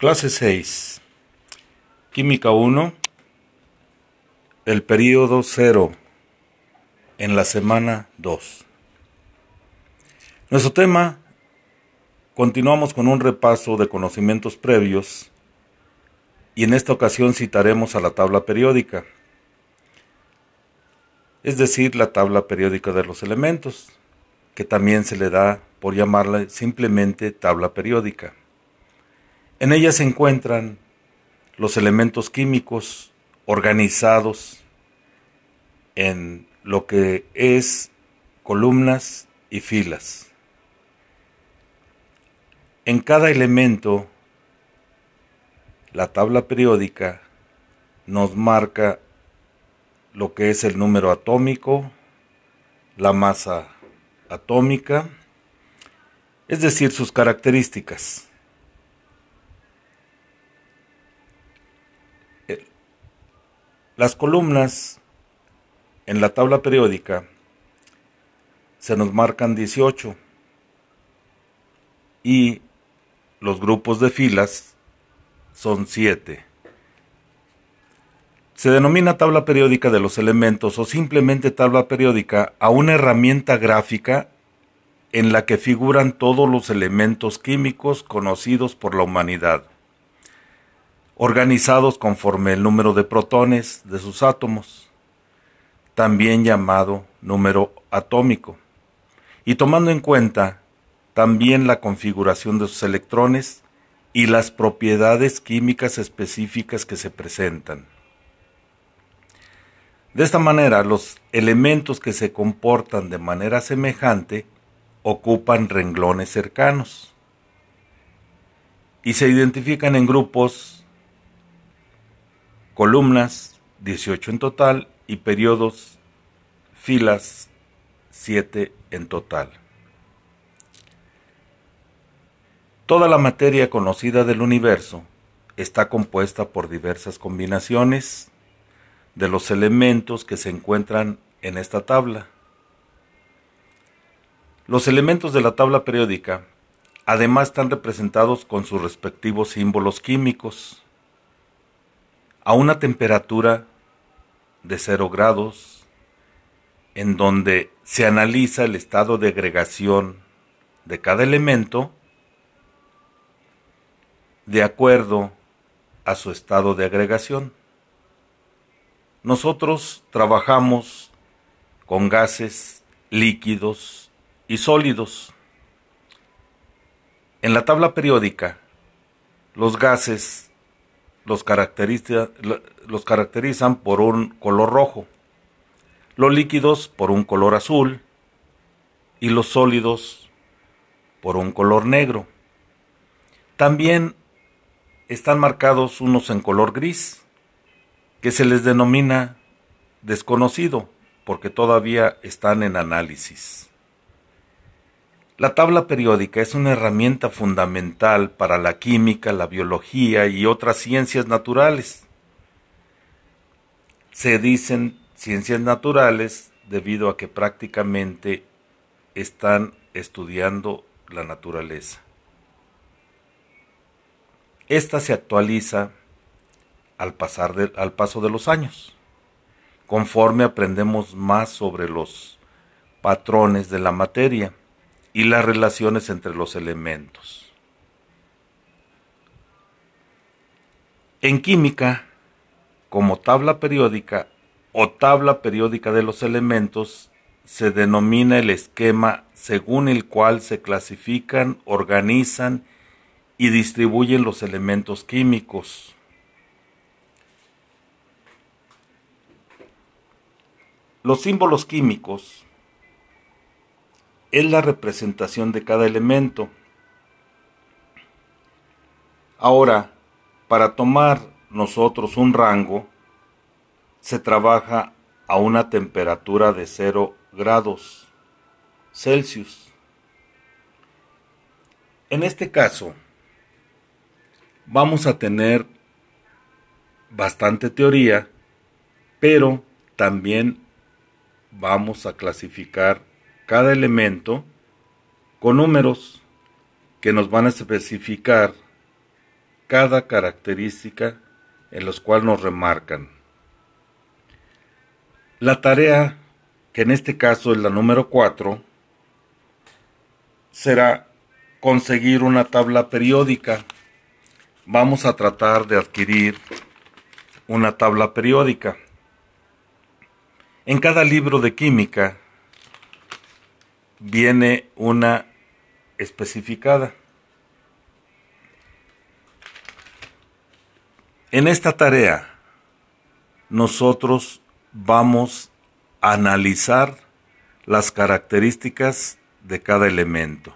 Clase 6. Química 1. El periodo 0. En la semana 2. Nuestro tema. Continuamos con un repaso de conocimientos previos y en esta ocasión citaremos a la tabla periódica, es decir, la tabla periódica de los elementos, que también se le da por llamarla simplemente tabla periódica. En ella se encuentran los elementos químicos organizados en lo que es columnas y filas. En cada elemento, la tabla periódica nos marca lo que es el número atómico, la masa atómica, es decir, sus características. Las columnas en la tabla periódica se nos marcan 18 y los grupos de filas son 7. Se denomina tabla periódica de los elementos o simplemente tabla periódica a una herramienta gráfica en la que figuran todos los elementos químicos conocidos por la humanidad organizados conforme el número de protones de sus átomos, también llamado número atómico, y tomando en cuenta también la configuración de sus electrones y las propiedades químicas específicas que se presentan. De esta manera, los elementos que se comportan de manera semejante ocupan renglones cercanos y se identifican en grupos columnas 18 en total y periodos, filas 7 en total. Toda la materia conocida del universo está compuesta por diversas combinaciones de los elementos que se encuentran en esta tabla. Los elementos de la tabla periódica además están representados con sus respectivos símbolos químicos a una temperatura de 0 grados, en donde se analiza el estado de agregación de cada elemento de acuerdo a su estado de agregación. Nosotros trabajamos con gases, líquidos y sólidos. En la tabla periódica, los gases los, los caracterizan por un color rojo, los líquidos por un color azul y los sólidos por un color negro. También están marcados unos en color gris, que se les denomina desconocido, porque todavía están en análisis. La tabla periódica es una herramienta fundamental para la química, la biología y otras ciencias naturales. Se dicen ciencias naturales debido a que prácticamente están estudiando la naturaleza. Esta se actualiza al, pasar al paso de los años, conforme aprendemos más sobre los patrones de la materia y las relaciones entre los elementos. En química, como tabla periódica o tabla periódica de los elementos, se denomina el esquema según el cual se clasifican, organizan y distribuyen los elementos químicos. Los símbolos químicos es la representación de cada elemento. Ahora, para tomar nosotros un rango, se trabaja a una temperatura de 0 grados Celsius. En este caso, vamos a tener bastante teoría, pero también vamos a clasificar cada elemento con números que nos van a especificar cada característica en los cuales nos remarcan. La tarea, que en este caso es la número 4, será conseguir una tabla periódica. Vamos a tratar de adquirir una tabla periódica. En cada libro de química viene una especificada. En esta tarea nosotros vamos a analizar las características de cada elemento.